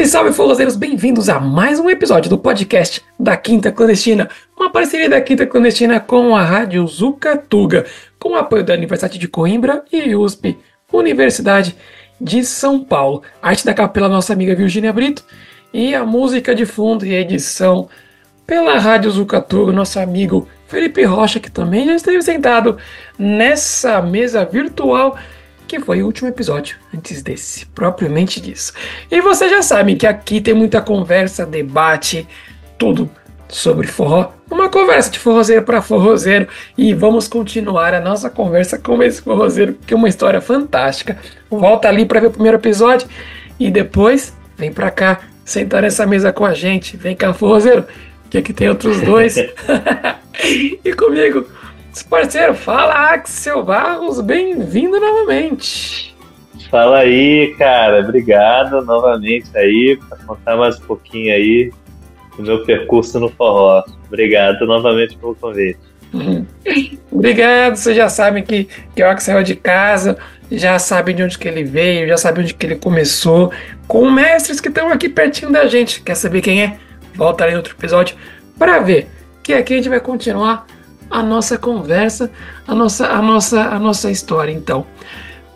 Salve, salve, forrozeiros! Bem-vindos a mais um episódio do podcast da Quinta Clandestina, uma parceria da Quinta Clandestina com a Rádio Zucatuga, com o apoio da Universidade de Coimbra e USP, Universidade de São Paulo. Arte da capa pela nossa amiga Virginia Brito e a música de fundo e edição pela Rádio Zucatuga, nosso amigo Felipe Rocha, que também já esteve sentado nessa mesa virtual que foi o último episódio antes desse, propriamente disso. E vocês já sabem que aqui tem muita conversa, debate, tudo sobre forró. Uma conversa de forrozeiro para forrozeiro. E vamos continuar a nossa conversa com esse forrozeiro, que é uma história fantástica. Volta ali para ver o primeiro episódio e depois vem para cá sentar nessa mesa com a gente. Vem cá, forrozeiro, que aqui tem outros dois. e comigo Parceiro, fala Axel Barros, bem-vindo novamente. Fala aí, cara, obrigado novamente aí para contar mais um pouquinho aí do meu percurso no forró. Obrigado novamente pelo convite. Uhum. Obrigado, vocês já sabem que, que o Axel é de casa, já sabem de onde que ele veio, já sabem onde que ele começou, com mestres que estão aqui pertinho da gente. Quer saber quem é? Volta aí no outro episódio para ver que aqui a gente vai continuar a nossa conversa, a nossa, a nossa, a nossa história. Então,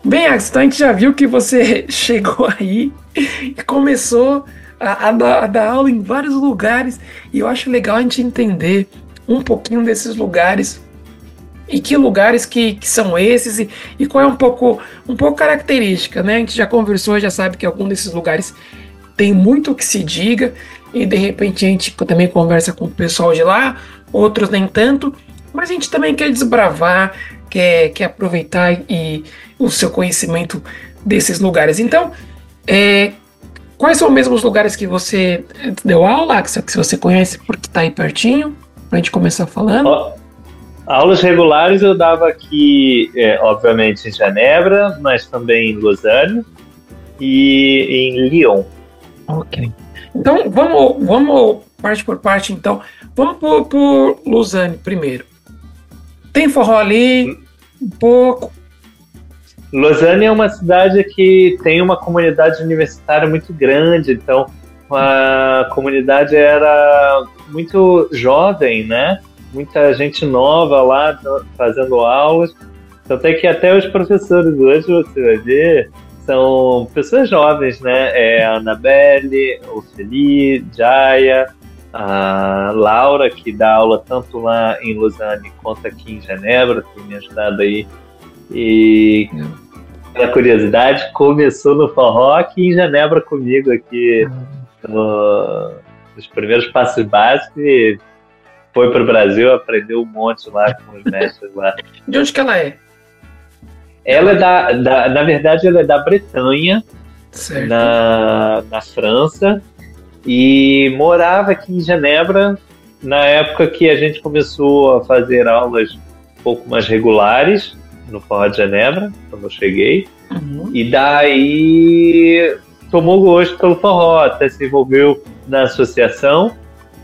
bem, Axel, a gente já viu que você chegou aí e começou a, a, dar, a, dar, aula em vários lugares e eu acho legal a gente entender um pouquinho desses lugares e que lugares que, que são esses e, e, qual é um pouco um pouco característica, né? A gente já conversou, já sabe que algum desses lugares tem muito o que se diga e de repente a gente também conversa com o pessoal de lá, outros nem tanto mas a gente também quer desbravar, quer, quer aproveitar e o seu conhecimento desses lugares. Então, é, quais são mesmo os lugares que você deu aula, que você conhece porque está aí pertinho, para a gente começar falando? Aulas regulares eu dava aqui, é, obviamente, em Genebra, mas também em Lausanne e em Lyon. Ok. Então, vamos, vamos parte por parte, então. Vamos por, por Lausanne primeiro. Tem forró ali, um pouco. Lausanne é uma cidade que tem uma comunidade universitária muito grande, então a comunidade era muito jovem, né? Muita gente nova lá fazendo aulas. Tanto é que até os professores hoje, você vai ver, são pessoas jovens, né? É a Anabelle, o Feli, Jaya, a Laura, que dá aula tanto lá em Lausanne quanto aqui em Genebra, tem me ajudado aí. E pela curiosidade, começou no forró aqui em Genebra comigo, aqui no, nos primeiros passos básicos e foi para o Brasil, aprendeu um monte lá com os mestres lá. De onde que ela é? Ela é da, da na verdade, ela é da Bretanha, na, na França, e morava aqui em Genebra na época que a gente começou a fazer aulas um pouco mais regulares no Forró de Genebra, quando eu cheguei. Uhum. E daí tomou gosto pelo forró, até se envolveu na associação.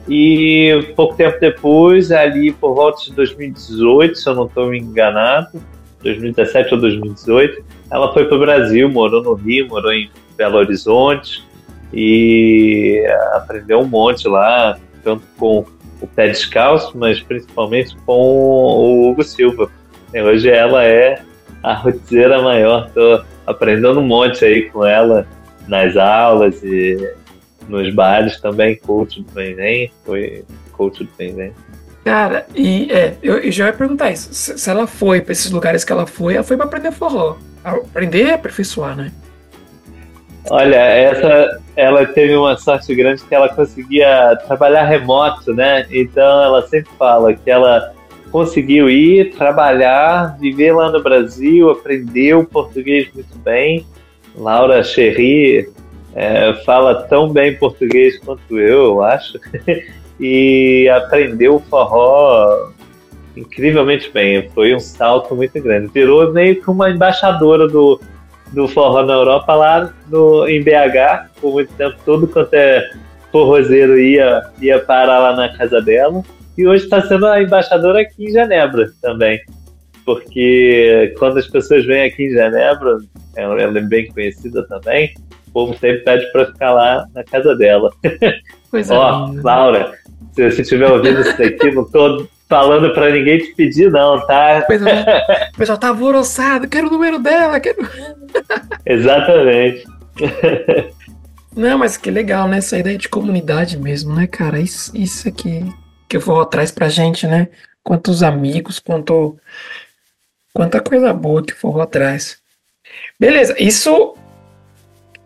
E pouco tempo depois, ali por volta de 2018, se eu não estou enganado, 2017 ou 2018, ela foi para o Brasil, morou no Rio, morou em Belo Horizonte, e aprendeu um monte lá, tanto com o pé descalço, mas principalmente com o Hugo Silva. E hoje ela é a roteira maior, tô aprendendo um monte aí com ela nas aulas e nos bares também, coach do Bem foi coach do Bem Cara, e é, eu, eu, já ia perguntar isso. Se, se ela foi para esses lugares que ela foi, ela foi para aprender forró. Aprender e aperfeiçoar, né? Olha, essa ela teve uma sorte grande que ela conseguia trabalhar remoto, né? Então ela sempre fala que ela conseguiu ir trabalhar, viver lá no Brasil, aprendeu português muito bem. Laura Cherry é, fala tão bem português quanto eu, eu acho, e aprendeu forró incrivelmente bem. Foi um salto muito grande. Virou meio que uma embaixadora do, do forró na Europa lá no, em BH, por muito tempo, todo quanto é forrozeiro ia, ia parar lá na casa dela. E hoje está sendo a embaixadora aqui em Genebra também. Porque quando as pessoas vêm aqui em Genebra, ela é bem conhecida também, o povo sempre pede para ficar lá na casa dela. Ó, oh, Laura, se você tiver ouvindo isso daqui, não tô falando para ninguém te pedir, não, tá? O pessoal, tá alvoroçado, quero o número dela, quero. Exatamente. Não, mas que legal, né? Essa ideia de comunidade mesmo, né, cara? Isso, isso aqui que eu vou atrás pra gente, né? Quantos amigos, quanto. Quanta coisa boa que for atrás. Beleza, isso.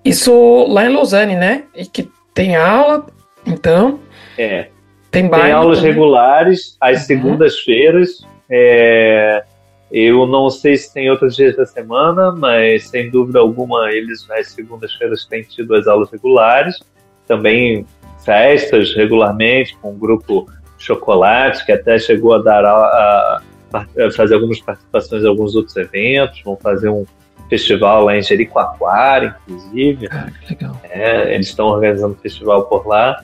Isso lá em Lausanne, né? E que tem aula, então. É. Tem, tem aulas também. regulares às uhum. segundas-feiras. É, eu não sei se tem outros dias da semana, mas sem dúvida alguma eles nas segundas-feiras têm tido as aulas regulares. Também festas regularmente com o grupo Chocolate, que até chegou a dar a, a, a fazer algumas participações em alguns outros eventos. Vão fazer um festival lá em Jericoacoara, inclusive. Ah, que legal. É, eles estão organizando um festival por lá.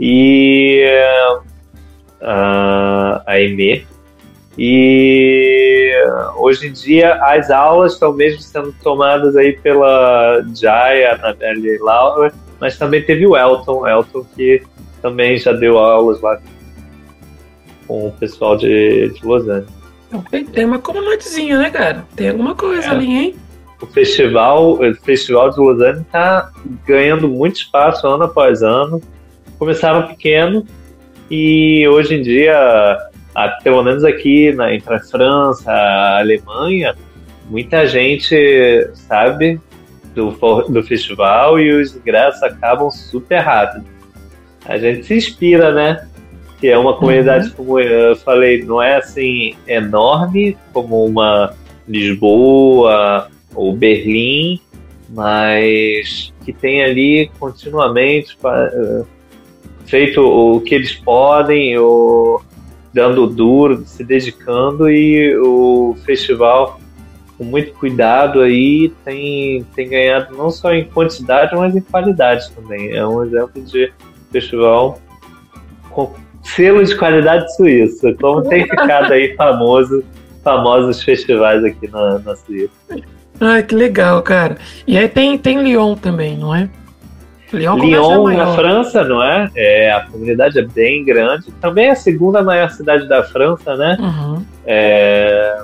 E a, a EME. E hoje em dia as aulas estão mesmo sendo tomadas aí pela Jaya, Anabelle e Laura, mas também teve o Elton, Elton que também já deu aulas lá com o pessoal de, de Lausanne. Então, tem, tem uma comunidade, né, cara? Tem alguma coisa é. ali, hein? O festival, o festival de Lausanne está ganhando muito espaço ano após ano. Começaram pequeno e hoje em dia, pelo menos aqui na, entre a França, a Alemanha, muita gente sabe do, do festival e os ingressos acabam super rápido. A gente se inspira, né? que é uma comunidade, uhum. como eu falei, não é assim enorme como uma Lisboa ou Berlim, mas que tem ali continuamente uh, feito o que eles podem, ou dando duro, se dedicando e o festival com muito cuidado aí tem, tem ganhado não só em quantidade, mas em qualidade também. É um exemplo de festival com selo de qualidade suíça, como tem ficado aí famoso, famosos festivais aqui na, na Suíça. Ah, que legal, cara. E aí tem, tem Lyon também, não é? Lyon, Lyon na França, não é? é? A comunidade é bem grande. Também é a segunda maior cidade da França, né? Uhum. É,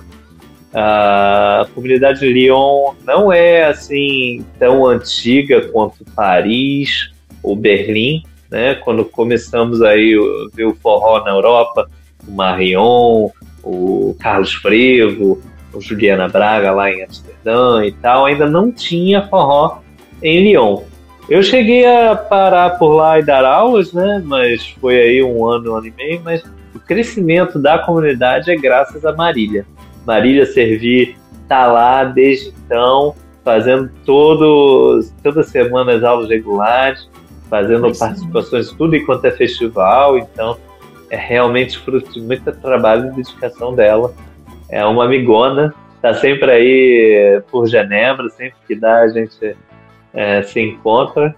a comunidade de Lyon não é assim tão antiga quanto Paris ou Berlim, né? Quando começamos aí a ver o forró na Europa, o Marion, o Carlos Frevo, o Juliana Braga lá em Amsterdã e tal, ainda não tinha forró em Lyon. Eu cheguei a parar por lá e dar aulas, né? Mas foi aí um ano, um ano e meio, mas o crescimento da comunidade é graças a Marília. Marília Servi está lá desde então, fazendo todos, toda semana as aulas regulares, fazendo Sim. participações tudo enquanto é festival, então é realmente fruto de muito trabalho e dedicação dela. É uma amigona, está sempre aí por Genebra, sempre que dá a gente é, se encontra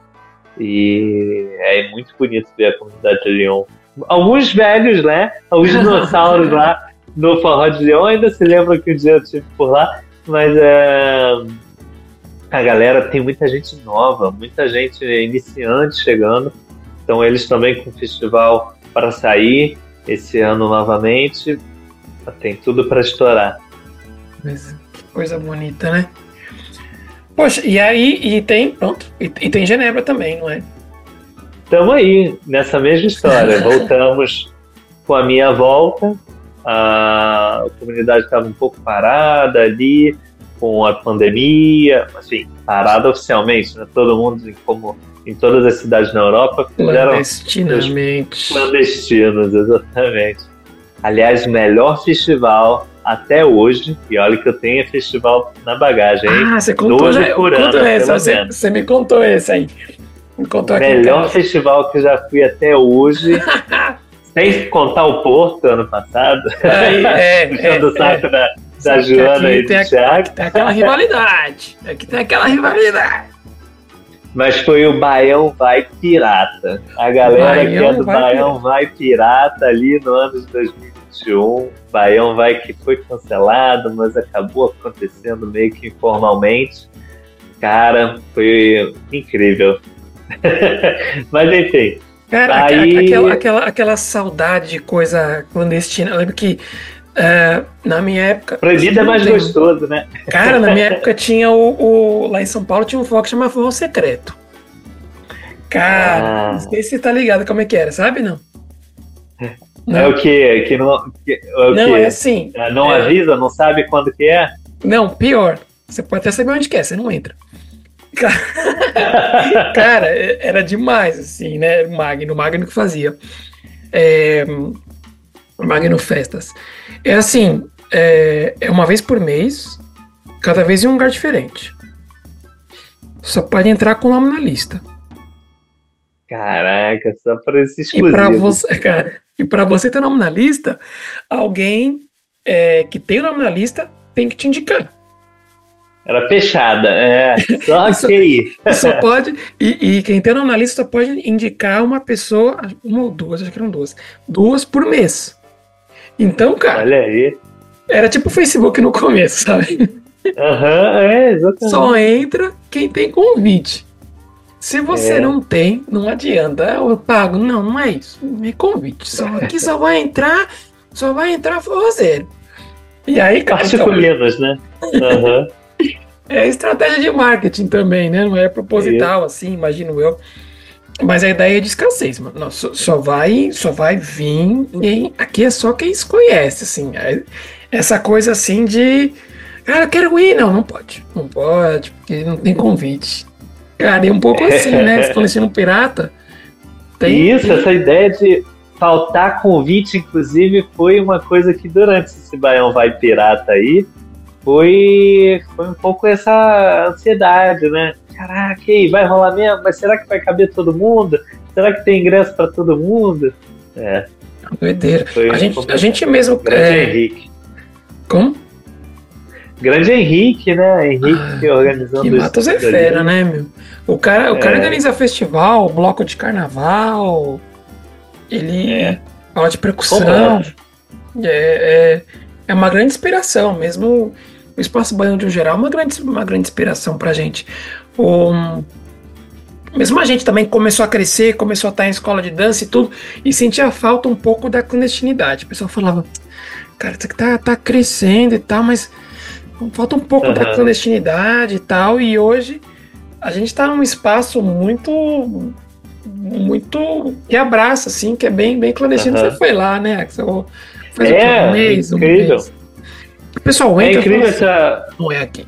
e é muito bonito ver a comunidade de Lyon. Alguns velhos, né? Alguns dinossauros lá no Forró de Lyon ainda se lembram que um dia eu estive por lá, mas é, a galera tem muita gente nova, muita gente iniciante chegando. Então eles também com o festival para sair esse ano novamente, tem tudo para estourar. Coisa bonita, né? Poxa, e aí, e tem, pronto, e, e tem Genebra também, não é? Estamos aí, nessa mesma história. Voltamos com a minha volta, a comunidade estava um pouco parada ali, com a pandemia, assim, parada oficialmente, né? Todo mundo, como em todas as cidades na Europa, fizeram. Clandestinamente. Clandestinos, exatamente. Aliás, melhor festival até hoje, e olha que eu tenho festival na bagagem, hein? Ah, você contou, já, por ano, esse, você, você, me contou esse aí. Me contou Melhor festival que eu já fui até hoje, sem contar o Porto ano passado. É, puxando é, o saco é. da, da Joana e do Thiago. Tem aquela rivalidade. Aqui tem aquela rivalidade. Mas foi o Baião Vai Pirata. A galera Baião que é do vai Baião pirata. Vai Pirata ali no ano de 2021. Baião Vai que foi cancelado, mas acabou acontecendo meio que informalmente. Cara, foi incrível. Mas enfim. Cara, aí... aquela, aquela, aquela saudade de coisa clandestina. Eu lembro que uh, na minha época. Proibido é mais gostoso, né? Cara, na minha época tinha o, o, Lá em São Paulo tinha um foco que chamava Forró Secreto. Cara, ah. não sei se você tá ligado como é que era, sabe? Não. Não. É o que? que não, que, é não, é assim. É, não é... avisa, não sabe quando que é? Não, pior. Você pode até saber onde que é, você não entra. Cara, era demais, assim, né? Magno, Magno que fazia. É, Magno Festas. É assim, é, é uma vez por mês, cada vez em um lugar diferente. Só pode entrar com o nome na lista. Caraca, só para esse exclusivo. E para você, cara, e para você ter nome na lista, alguém é, que tem o nome na lista tem que te indicar. Era fechada, é. Só que Só pode. E, e, quem tem nome na lista só pode indicar uma pessoa, uma ou duas, acho que eram duas. Duas por mês. Então, cara. Olha aí. Era tipo o Facebook no começo, sabe? Aham, uhum, é, exatamente. Só entra quem tem convite. Se você é. não tem, não adianta. Eu pago. Não, não é isso. É convite. Só, aqui só vai entrar, só vai entrar forrozeiro. E aí, cara. Então, né? Uhum. É estratégia de marketing também, né? Não é proposital, é. assim, imagino eu. Mas a ideia é de escassez, mano. Não, só, só, vai, só vai vir quem. Aqui é só quem se conhece, assim. É, essa coisa assim de. Cara, eu quero ir. Não, não pode. Não pode, porque não tem convite. Cara, é um pouco assim, né? Se for um pirata. Tem, Isso, tem... essa ideia de faltar convite, inclusive, foi uma coisa que durante esse Baião Vai Pirata aí, foi, foi um pouco essa ansiedade, né? Caraca, vai rolar mesmo? Mas será que vai caber todo mundo? Será que tem ingresso para todo mundo? É. Doideira. Foi a, gente, a gente mesmo. É... Henrique. Como? Grande Henrique, né? Henrique ah, organizando que Matos é fera, né, meu? O cara, o cara é. organiza festival, bloco de carnaval. Ele. É. Aula de percussão. É, é, é uma grande inspiração, mesmo o Espaço Baiano de um geral é uma grande, uma grande inspiração pra gente. O, mesmo a gente também começou a crescer, começou a estar em escola de dança e tudo, e sentia falta um pouco da clandestinidade. O pessoal falava, cara, isso aqui tá, tá crescendo e tal, mas falta um pouco uhum. da clandestinidade e tal, e hoje a gente tá num espaço muito muito que abraça, assim, que é bem, bem clandestino. Uhum. Você foi lá, né, Axel? Faz é, um mês, um incrível. mês. O pessoal entra. É incrível essa. Não é aqui.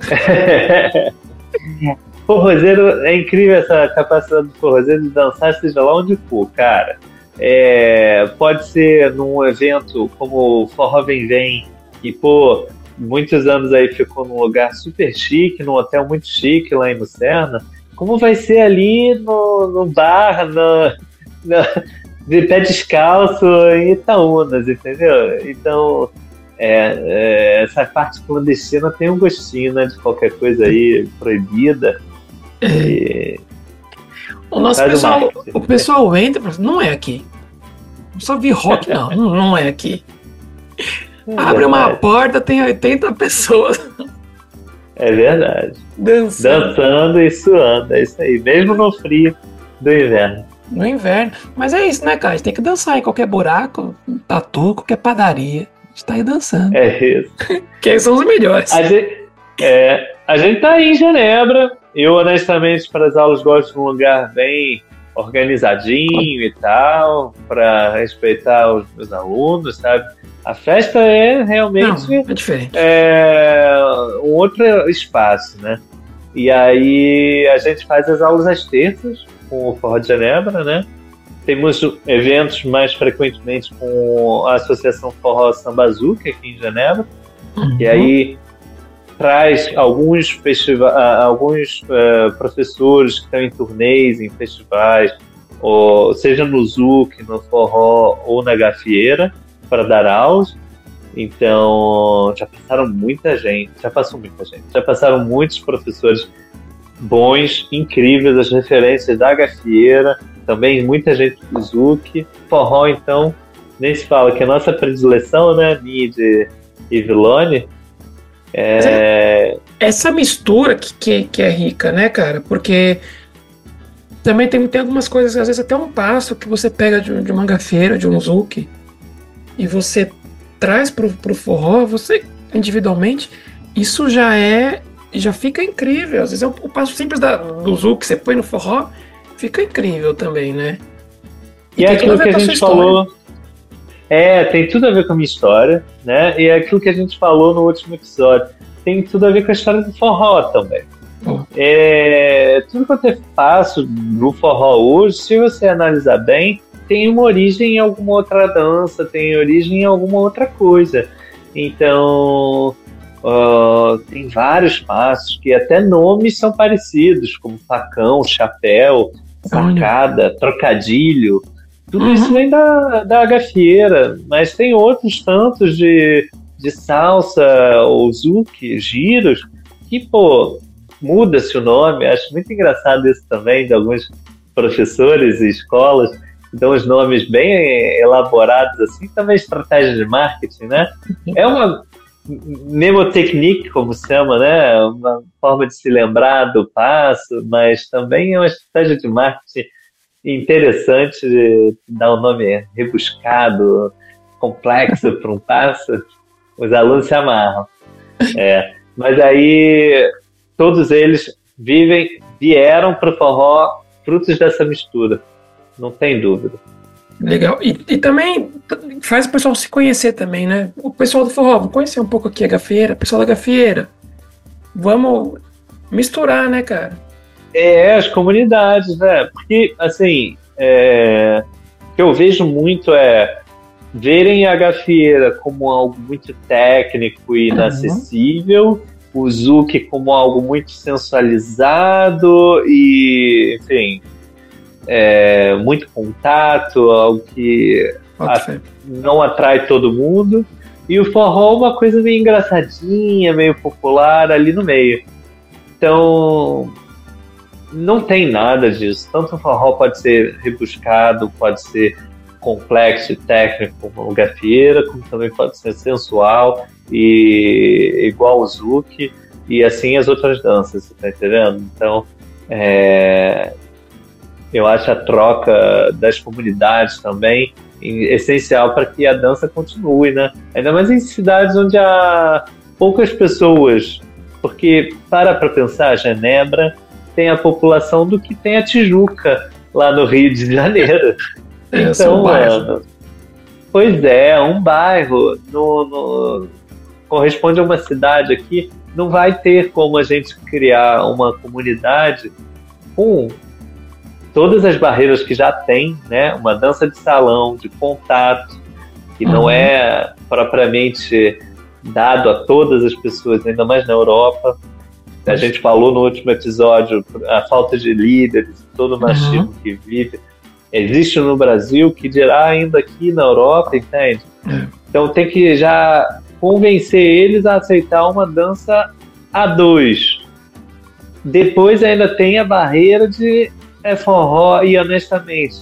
forrozeiro, é incrível essa capacidade do forrozeiro de dançar, seja lá onde for, cara. É, pode ser num evento como o Forró Vem Vem, e pô, muitos anos aí ficou num lugar super chique, num hotel muito chique lá em Lucerna. Como vai ser ali no, no bar, no, no, de pé descalço em Itaúnas, entendeu? Então, é, é, essa parte clandestina tem um gostinho né, de qualquer coisa aí proibida. E... O nosso pessoal, o pessoal entra e não é aqui. Só vi rock, não, não é aqui. É Abre uma porta, tem 80 pessoas. É verdade. Dançando. Dançando e suando, é isso aí. Mesmo no frio do inverno. No inverno. Mas é isso, né, cara? A gente tem que dançar em qualquer buraco, tatu, qualquer padaria está aí dançando. É isso. Quem são os melhores? A gente, é, a gente tá aí em Genebra. Eu, honestamente, para as aulas gosto de um lugar bem organizadinho e tal, para respeitar os meus alunos, sabe? A festa é realmente Não, é diferente. É um outro espaço, né? E aí a gente faz as aulas às terças com o Forró de Genebra, né? Temos eventos mais frequentemente com a Associação Forró Sambazuca aqui em Genebra, uhum. e aí traz alguns, festiva alguns uh, professores que estão em turnês, em festivais, ou, seja no Zuc, no Forró ou na Gafieira, para dar aulas. Então, já passaram muita gente, já passou muita gente, já passaram muitos professores bons, incríveis, as referências da Gafieira, também muita gente do Zuki. Forró, então, nem se fala que a nossa predileção, né, minha de Ivilone, é, é, essa mistura que, que, que, é rica, né, cara? Porque também tem, tem algumas coisas, às vezes até um passo que você pega de, de uma gafeira, de um zouk, e você traz pro, pro forró, você individualmente, isso já é. Já fica incrível. Às vezes é o, o passo simples da, do zouk que você põe no forró, fica incrível também, né? E, e é aquilo que a gente falou. É, tem tudo a ver com a minha história, né? E é aquilo que a gente falou no último episódio. Tem tudo a ver com a história do forró também. É, tudo quanto é fácil no forró hoje, se você analisar bem, tem uma origem em alguma outra dança, tem origem em alguma outra coisa. Então, uh, tem vários passos que até nomes são parecidos, como facão, chapéu, sacada, trocadilho. Tudo uhum. isso vem da, da gafieira, mas tem outros tantos de, de salsa ou zouk, giros, que, pô, muda-se o nome. Acho muito engraçado isso também, de alguns professores e escolas dão os nomes bem elaborados, assim, também estratégia de marketing, né? É uma mnemotechnique, como se chama, né? Uma forma de se lembrar do passo, mas também é uma estratégia de marketing interessante de dar um nome rebuscado, complexo para um passo. Os alunos se amarram. É, mas aí todos eles vivem, vieram para o forró frutos dessa mistura, não tem dúvida. Legal. E, e, também faz o pessoal se conhecer também, né? O pessoal do forró, vamos conhecer um pouco aqui a gafieira, o pessoal da gafieira. Vamos misturar, né, cara? É, as comunidades, né? Porque, assim, é, o que eu vejo muito é verem a gafieira como algo muito técnico e inacessível, uhum. o Zuki como algo muito sensualizado e, enfim, é, muito contato, algo que a, não atrai todo mundo. E o forró uma coisa meio engraçadinha, meio popular ali no meio. Então, não tem nada disso. Tanto o forró pode ser rebuscado, pode ser complexo e técnico como o gafieira, como também pode ser sensual e igual o zouk e assim as outras danças, você tá entendendo? Então, é, eu acho a troca das comunidades também essencial para que a dança continue, né? Ainda mais em cidades onde há poucas pessoas, porque para para pensar, Genebra tem a população do que tem a Tijuca lá no Rio de Janeiro. É, então, mano, pois é, um bairro no, no, corresponde a uma cidade aqui. Não vai ter como a gente criar uma comunidade com todas as barreiras que já tem, né? Uma dança de salão, de contato, que uhum. não é propriamente dado a todas as pessoas, ainda mais na Europa. A gente falou no último episódio a falta de líderes, todo o machismo uhum. que vive. Existe no Brasil, que dirá ainda aqui na Europa, entende? Uhum. Então tem que já convencer eles a aceitar uma dança a dois. Depois ainda tem a barreira de é forró e honestamente,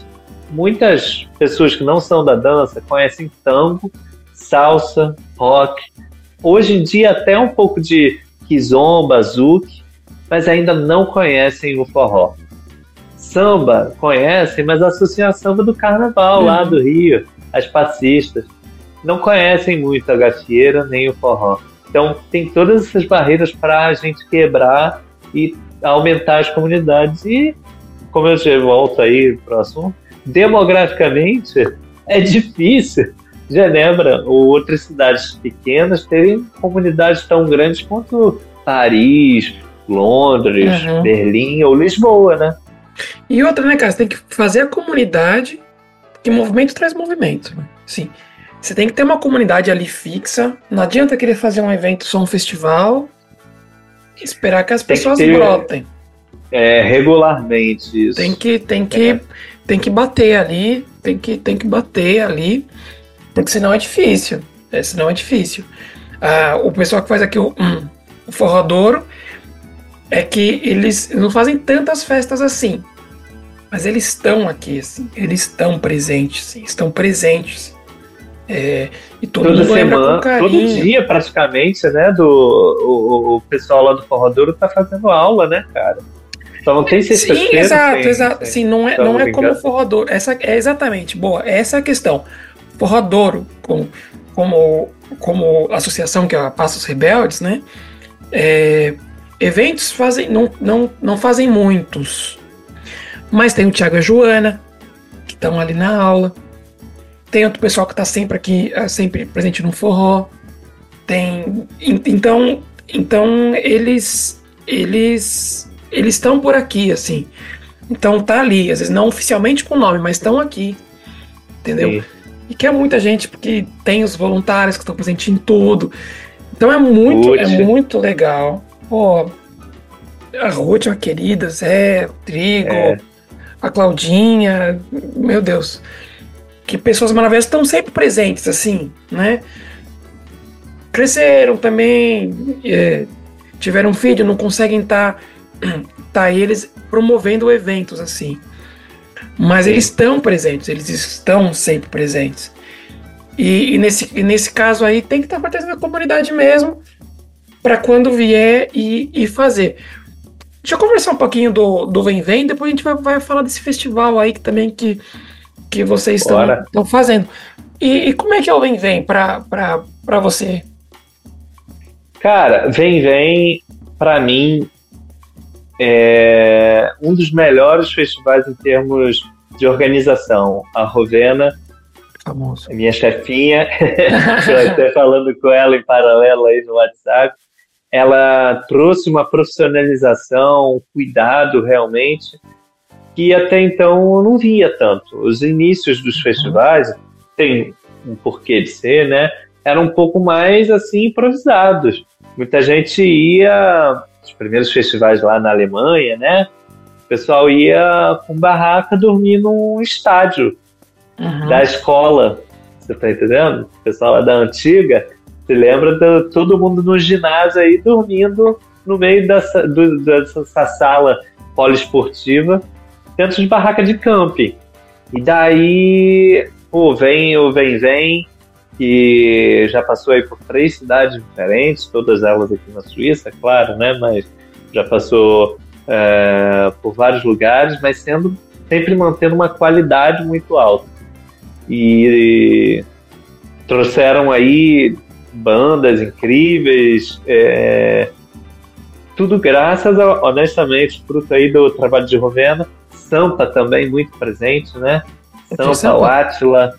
muitas pessoas que não são da dança conhecem tango, salsa, rock, hoje em dia até um pouco de kizomba, zouk, mas ainda não conhecem o forró. Samba conhecem, mas associam a samba do carnaval uhum. lá do Rio, as passistas. Não conhecem muito a gafieira nem o forró. Então tem todas essas barreiras para a gente quebrar e aumentar as comunidades e como eu já volto aí para o assunto, demograficamente é difícil Genebra ou outras cidades pequenas terem comunidades tão grandes quanto Paris, Londres, uhum. Berlim ou Lisboa, né? E outra, né, cara? Você tem que fazer a comunidade, que movimento traz movimento. Né? Sim. Você tem que ter uma comunidade ali fixa. Não adianta querer fazer um evento só um festival, esperar que as tem pessoas que ter... brotem é, regularmente isso. Tem que, tem que, é. tem que bater ali, tem que, tem que bater ali, porque senão é difícil. É, senão é difícil. Ah, o pessoal que faz aqui o, hum, o forrodouro é que eles não fazem tantas festas assim. Mas eles estão aqui, assim, eles estão presentes, estão presentes. É, e todo Toda mundo semana, todo dia praticamente, né? Do, o, o pessoal lá do Forrodouro tá fazendo aula, né, cara? Só não tem sexta-feira. Sim, exato, tem, exato. Sim, não é, não é como Forrodouro. Essa é exatamente, boa, essa é a questão. Forrodouro, como, como, como associação que é a Passos Rebeldes, né? É, eventos fazem, não, não, não fazem muitos. Mas tem o Thiago e a Joana, que estão ali na aula. Tem outro pessoal que está sempre aqui, é, sempre presente no forró. Tem. Então, então eles. Eles. Eles estão por aqui, assim. Então tá ali, às vezes não oficialmente com o nome, mas estão aqui. Entendeu? Sim. E que é muita gente, porque tem os voluntários que estão presentes em tudo. Então é muito, é muito legal. Pô, a Ruth, uma querida, Zé, o Trigo, é. a Claudinha, meu Deus que pessoas maravilhosas estão sempre presentes, assim, né? Cresceram também, é, tiveram filho, não conseguem estar tá, tá eles promovendo eventos assim. Mas eles estão presentes, eles estão sempre presentes. E, e nesse, e nesse caso aí tem que estar pertencendo à comunidade mesmo, para quando vier e, e fazer. Deixa eu conversar um pouquinho do, do Vem Vem, depois a gente vai, vai falar desse festival aí que também que que vocês estão fazendo. E, e, como é que é o Vem Vem para você? Cara, Vem Vem, para mim, é um dos melhores festivais em termos de organização. A Rovena, Famoso. minha chefinha, estou até falando com ela em paralelo aí no WhatsApp, ela trouxe uma profissionalização, um cuidado realmente que até então eu não via tanto. Os inícios dos festivais, tem um porquê de ser, né? Eram um pouco mais assim improvisados. Muita gente ia, os primeiros festivais lá na Alemanha, né? O pessoal ia com barraca dormir num estádio uhum. da escola. Você tá entendendo? O pessoal lá da antiga se lembra de todo mundo no ginásio aí dormindo no meio dessa, do, dessa sala poliesportiva dentro de barraca de camping. E daí, pô, vem o Vem Vem, que já passou aí por três cidades diferentes, todas elas aqui na Suíça, claro, né? Mas já passou é, por vários lugares, mas sendo sempre mantendo uma qualidade muito alta. E, e trouxeram aí bandas incríveis, é, tudo graças, a, honestamente, fruto aí do trabalho de Rovena, Sampa também muito presente, né? Sampa, o Atila,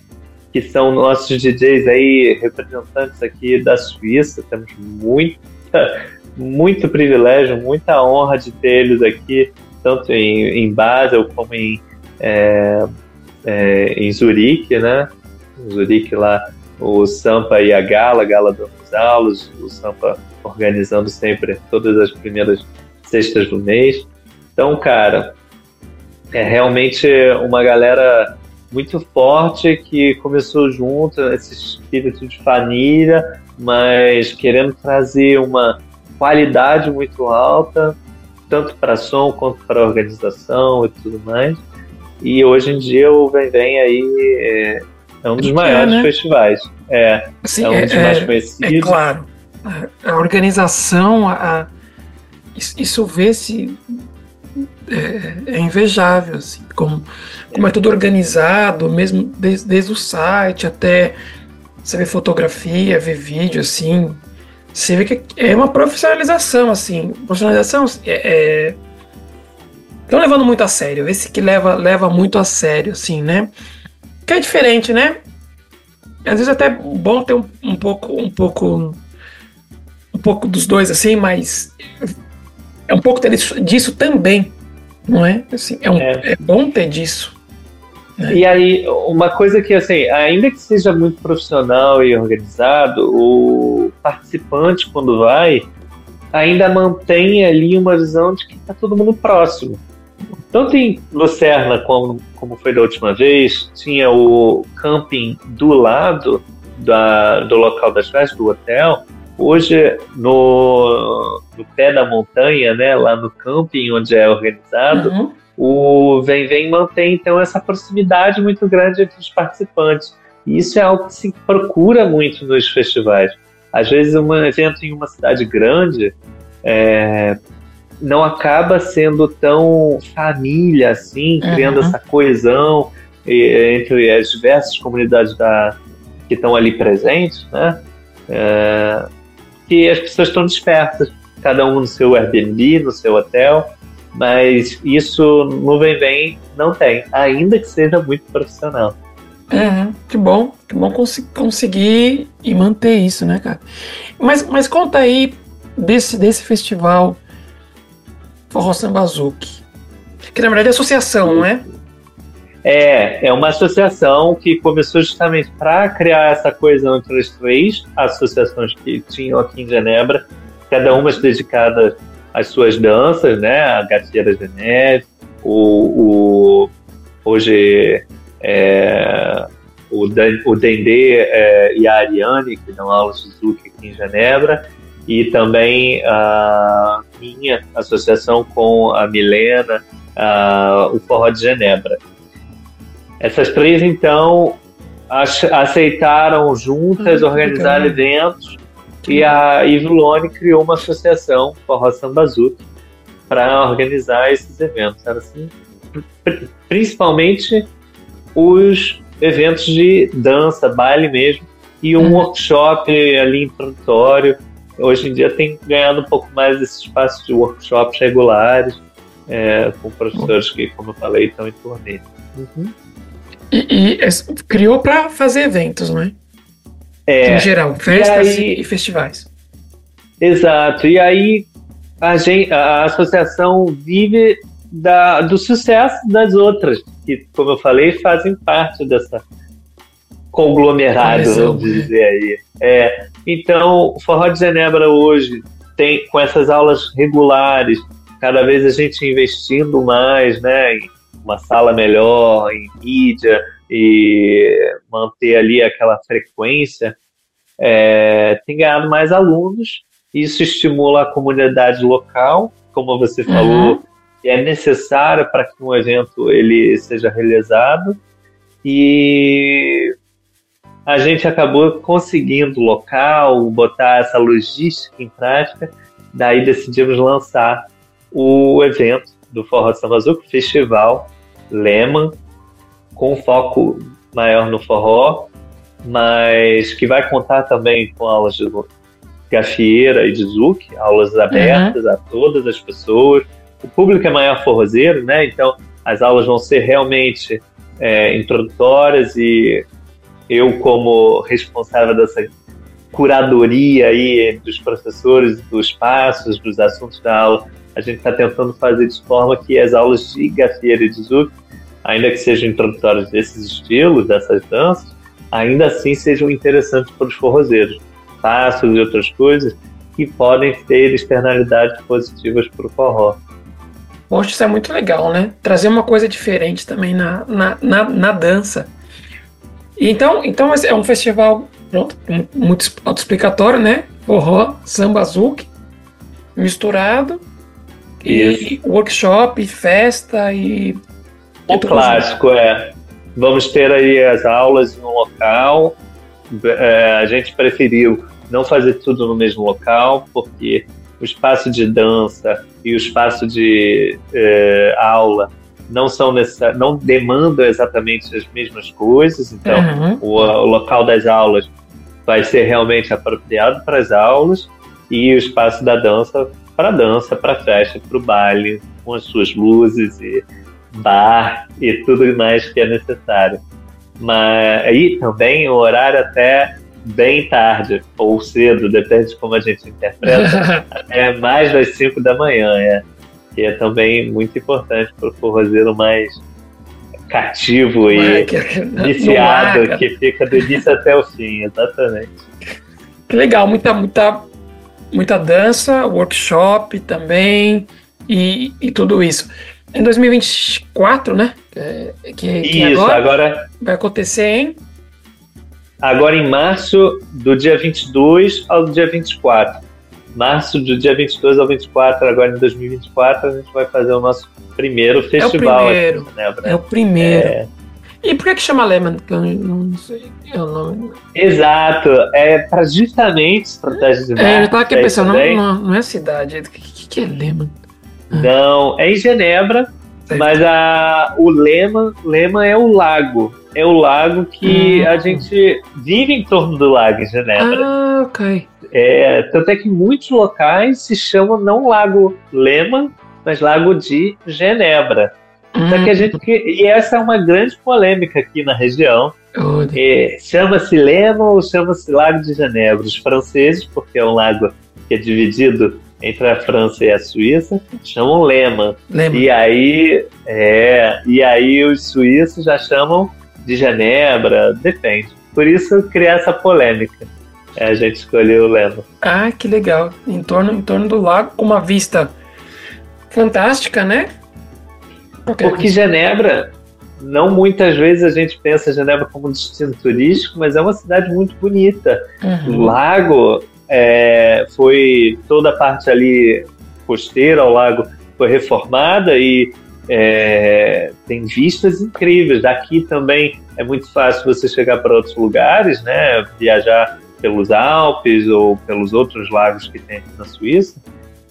que são nossos DJs aí, representantes aqui da Suíça. Temos muita, muito privilégio, muita honra de ter eles aqui, tanto em, em Basel como em, é, é, em Zurique, né? Zurique lá, o Sampa e a Gala, Gala dando aulas, o Sampa organizando sempre todas as primeiras sextas do mês. Então, cara, é realmente uma galera muito forte que começou junto, esse espírito de família, mas querendo trazer uma qualidade muito alta, tanto para som quanto para organização e tudo mais. E hoje em dia o Vem Vem aí é, é um dos é, maiores né? festivais. É, assim, é um dos é, mais é, conhecidos. É claro. A organização, a, a isso vê-se é, é invejável, assim, como, como é tudo organizado, mesmo desde, desde o site até você ver fotografia, ver vídeo, assim, você vê que é uma profissionalização, assim, profissionalização é, estão é, levando muito a sério, esse que leva, leva muito a sério, assim, né? Que é diferente, né? Às vezes é até bom ter um, um pouco, um pouco, um pouco dos dois, assim, mas é um pouco disso, disso também, não é? Assim, é, um, é. é bom ter disso. Né? E aí, uma coisa que, assim, ainda que seja muito profissional e organizado, o participante, quando vai, ainda mantém ali uma visão de que está todo mundo próximo. Tanto em Lucerna, como, como foi da última vez, tinha o camping do lado da, do local das festas, do hotel, Hoje, no, no pé da montanha, né, lá no camping onde é organizado, uhum. o Vem Vem mantém então essa proximidade muito grande entre os participantes. E isso é algo que se procura muito nos festivais. Às vezes, um evento em uma cidade grande é, não acaba sendo tão família assim, criando uhum. essa coesão entre as diversas comunidades da, que estão ali presentes, né? É, que as pessoas estão dispersas, cada um no seu Airbnb, no seu hotel, mas isso no Vem Vem não tem, ainda que seja muito profissional. Uhum, que bom, que bom cons conseguir e manter isso, né, cara? Mas, mas conta aí desse, desse festival Forró Sambazuki, que na verdade é associação, não é? É, é uma associação que começou justamente para criar essa coisa entre as três associações que tinham aqui em Genebra, cada uma dedicada às suas danças, né? A Gatieira Geneve, o, o hoje é, o, o Dendê é, e a Ariane, que dão aulas de Zuki aqui em Genebra, e também a minha associação com a Milena, a, o Forró de Genebra. Essas três, então, aceitaram juntas ah, organizar legal. eventos e a Ivilone criou uma associação, Forró Sambazuki, para organizar esses eventos. Era assim, principalmente os eventos de dança, baile mesmo, e um uhum. workshop ali introdutório. Hoje em dia tem ganhado um pouco mais esse espaço de workshops regulares, é, com professores que, como eu falei, estão em turnê. Uhum. E, e criou para fazer eventos, não é? É. Em geral, festas e, aí, e festivais. Exato. E aí a, gente, a associação vive da, do sucesso das outras, que, como eu falei, fazem parte dessa conglomerado, vamos dizer aí. É, então, o Forró de Genebra hoje tem, com essas aulas regulares, cada vez a gente investindo mais, né, em uma sala melhor, em mídia e manter ali aquela frequência, é, tem ganhado mais alunos. Isso estimula a comunidade local, como você uhum. falou, que é necessário para que um evento ele seja realizado. E a gente acabou conseguindo local, botar essa logística em prática. Daí decidimos lançar o evento do Forró Samba Azul, Festival Lehman, com foco maior no forró, mas que vai contar também com aulas de gafieira e de zouk, aulas abertas uhum. a todas as pessoas. O público é maior forrozeiro, né? Então as aulas vão ser realmente é, introdutórias e eu como responsável dessa curadoria aí dos professores, dos passos, dos assuntos da aula, a gente está tentando fazer de forma que as aulas de gafieira e de zouk ainda que sejam introdutórios desses estilos, dessas danças, ainda assim sejam interessantes para os forrozeiros. Passos e outras coisas que podem ter externalidades positivas para o forró. Poxa, isso é muito legal, né? Trazer uma coisa diferente também na, na, na, na dança. Então, então é um festival pronto, muito autoexplicatório, né? Forró, samba, zouk, misturado. E workshop, festa e o clássico é, vamos ter aí as aulas em um local. É, a gente preferiu não fazer tudo no mesmo local, porque o espaço de dança e o espaço de é, aula não são não demandam exatamente as mesmas coisas. Então, uhum. o, o local das aulas vai ser realmente apropriado para as aulas e o espaço da dança para dança, para festa, para o baile, com as suas luzes e bar e tudo mais que é necessário. Mas aí também o horário até bem tarde ou cedo, depende de como a gente interpreta, é mais das 5 da manhã, é. Que é também muito importante para o forrozeiro mais cativo e viciado, que fica do início até o fim, exatamente. Que legal, muita, muita, muita dança, workshop também e, e tudo isso em 2024, né? Que, que Isso, agora, agora, vai acontecer em. Agora em março, do dia 22 ao dia 24. Março, do dia 22 ao 24, agora em 2024, a gente vai fazer o nosso primeiro festival. É o primeiro. Aqui, né, é o primeiro. É... E por que, que chama Lemon? Que eu não sei é o nome. Exato, é para justamente estratégia de É, eu tava aqui pensando, não, não, não, é cidade. O que, que, é Lemon? Não, é em Genebra, mas a, o Lema, Lema é o lago. É o lago que hum. a gente vive em torno do lago em Genebra. Ah, ok. É, tanto é que muitos locais se chamam não Lago Lema, mas Lago de Genebra. Só que a gente. E essa é uma grande polêmica aqui na região. É, chama-se Lema ou chama-se Lago de Genebra? Os franceses, porque é um lago que é dividido entre a França e a Suíça, chamam Lema. Lema. E aí, é, e aí os suíços já chamam de Genebra, depende. Por isso criar essa polêmica. É, a gente escolheu o Lema. Ah, que legal. Em torno, em torno do lago, com uma vista fantástica, né? Porque Genebra, não muitas vezes a gente pensa Genebra como um destino turístico, mas é uma cidade muito bonita. Uhum. O lago é, foi toda a parte ali costeira ao lago foi reformada e é, tem vistas incríveis. Daqui também é muito fácil você chegar para outros lugares, né? Viajar pelos Alpes ou pelos outros lagos que tem aqui na Suíça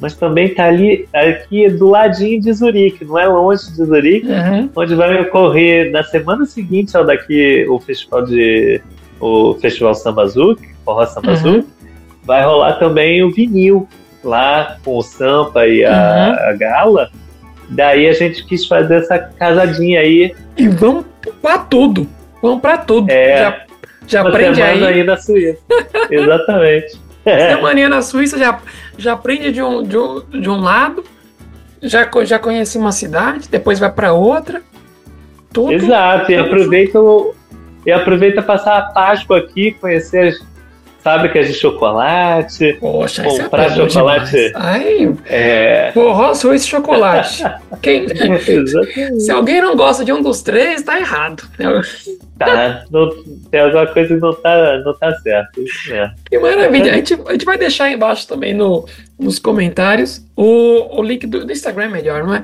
mas também está ali aqui do ladinho de Zurique, não é longe de Zurique, uhum. onde vai ocorrer na semana seguinte ao daqui o festival de o festival Sambazuki, Forró Sambazuki, uhum. vai rolar também o vinil lá com o Sampa e a, uhum. a Gala. Daí a gente quis fazer essa casadinha aí. E vamos para tudo. Vamos para tudo. É, já já aprende aí. aí na Suíça. Exatamente. Semaninha na Suíça já, já aprende de um, de um, de um lado, já, já conhece uma cidade, depois vai para outra. Tudo, Exato, e aproveita, e aproveita passar a Páscoa aqui, conhecer as fábricas de chocolate. Poxa, comprar é chocolate. Ai, é... Forró Suíça chocolate. Quem... Se alguém não gosta de um dos três, tá errado. Tá, não, tem alguma coisa que não tá, não tá certo. Isso mesmo. Que maravilha. A gente, a gente vai deixar aí embaixo também no, nos comentários o, o link do, do Instagram melhor, não é?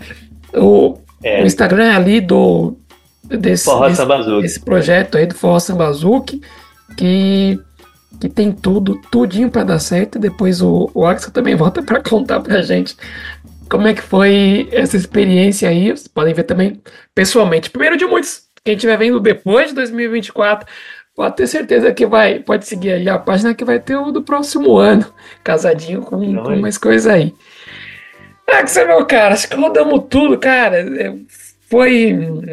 O, é. o Instagram ali do desse, desse, desse, projeto aí do Forró Sambazuki, que que tem tudo, tudinho para dar certo. E depois o, o Axel também volta para contar pra gente como é que foi essa experiência aí. Vocês podem ver também pessoalmente. Primeiro de muitos. Quem estiver vendo depois de 2024, pode ter certeza que vai, pode seguir aí a página que vai ter o do próximo ano, casadinho com, com mais coisa aí. Axel, meu cara, acho que rodamos tudo, cara. É, foi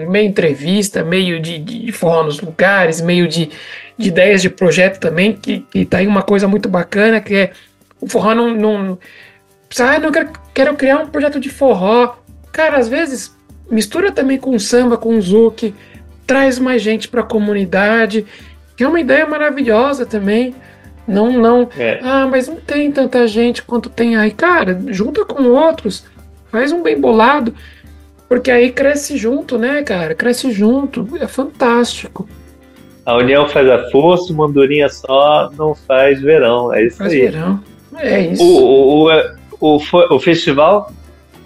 meio entrevista, meio de, de forró nos lugares, meio de, de ideias de projeto também, que, que tá aí uma coisa muito bacana, que é o forró não. não ah, não quero, quero criar um projeto de forró. Cara, às vezes mistura também com samba, com zouk, traz mais gente para a comunidade, que é uma ideia maravilhosa também. Não, não. É. Ah, mas não tem tanta gente quanto tem aí. Cara, junta com outros, faz um bem bolado. Porque aí cresce junto, né, cara? Cresce junto. É fantástico. A união faz a força, uma andorinha só não faz verão. É isso faz aí. verão. É isso. O, o, o, o, o festival,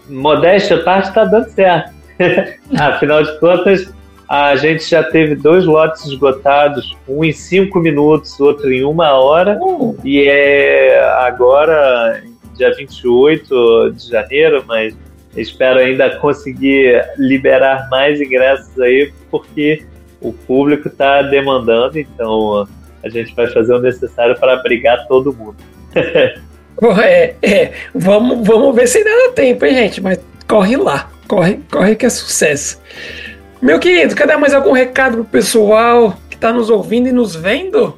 modéstia à parte, está dando certo. Afinal de contas, a gente já teve dois lotes esgotados, um em cinco minutos, outro em uma hora. Uh. E é agora, dia 28 de janeiro, mas Espero ainda conseguir liberar mais ingressos aí, porque o público está demandando, então a gente vai fazer o necessário para abrigar todo mundo. é, é, vamos, vamos ver se dá tempo, hein, gente? Mas corre lá, corre, corre que é sucesso. Meu querido, quer dar mais algum recado pro pessoal que está nos ouvindo e nos vendo?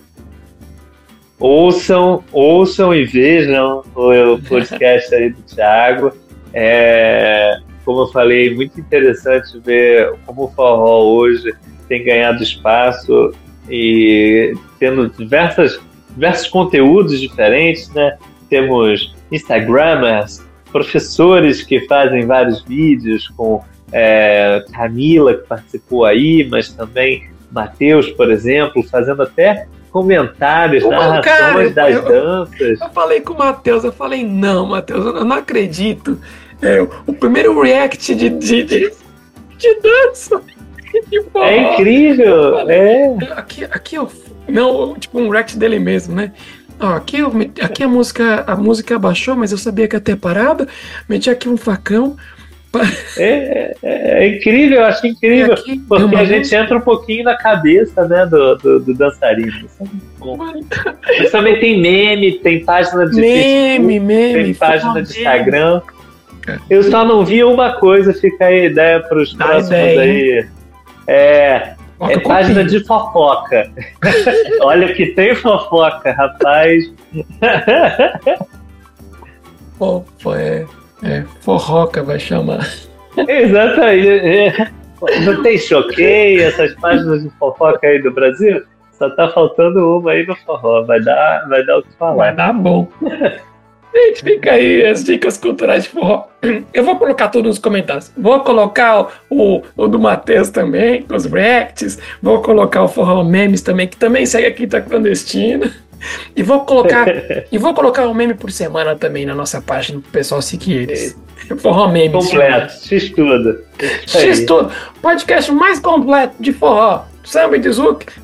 Ouçam, ouçam e vejam o podcast aí do Thiago. É, como eu falei, muito interessante ver como o forró hoje tem ganhado espaço e tendo diversas, diversos conteúdos diferentes, né? Temos Instagramers, professores que fazem vários vídeos com é, Camila, que participou aí, mas também Matheus, por exemplo, fazendo até comentários, narrações cara, das eu, danças. Eu falei com o Matheus, eu falei, não, Matheus, eu não acredito. É, o primeiro react de, de, de, de dança. É incrível! É. Aqui, aqui eu. Não, tipo um react dele mesmo, né? Ó, aqui, eu, aqui a música a música abaixou, mas eu sabia que ia ter parada. Meti aqui um facão. É, é, é incrível, eu acho incrível. Aqui, porque a gente entra um pouquinho na cabeça né, do, do, do dançarino. Isso é também tem meme, tem página de meme, Facebook, meme, tem página de Instagram. Eu só não vi uma coisa, fica aí a ideia para os próximos ideia, aí. É, é página de fofoca. Olha que tem fofoca, rapaz. Pô, é, é, forroca vai chamar. Exatamente. Não tem choqueio essas páginas de fofoca aí do Brasil? Só tá faltando uma aí no forró. Vai dar, vai dar o que falar. Vai dar bom. Gente, fica aí as dicas culturais de forró. Eu vou colocar tudo nos comentários. Vou colocar o, o do Matheus também, com os reacts. Vou colocar o forró memes também, que também segue aqui, tá clandestino. E vou colocar e vou colocar um meme por semana também na nossa página pro pessoal seguir eles. Forró memes. Completo, X tudo. X tudo. Podcast mais completo de forró. Samba e de?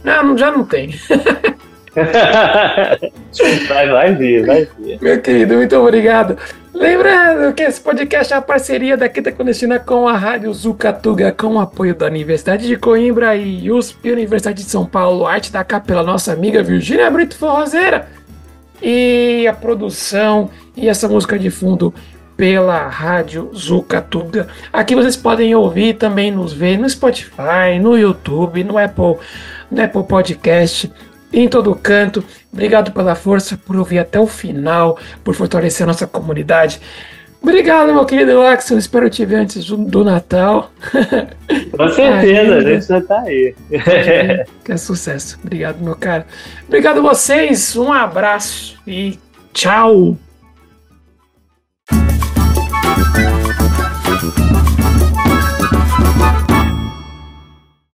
Não, já não tem. vai, vai vir, vai vir. Meu querido, muito obrigado. Lembrando que esse podcast é a parceria da Quinta Clandestina com a Rádio Zucatuga, com o apoio da Universidade de Coimbra e USP, Universidade de São Paulo, arte da capela nossa amiga Virgínia Brito Forrozeira. E a produção e essa música de fundo pela Rádio Zucatuga. Aqui vocês podem ouvir também nos ver no Spotify, no YouTube, no Apple, no Apple Podcast em todo canto. Obrigado pela força, por ouvir até o final, por fortalecer a nossa comunidade. Obrigado, meu querido Axel. Espero te ver antes do, do Natal. Com certeza, a gente já tá aí. que é sucesso. Obrigado, meu cara. Obrigado a vocês. Um abraço e tchau.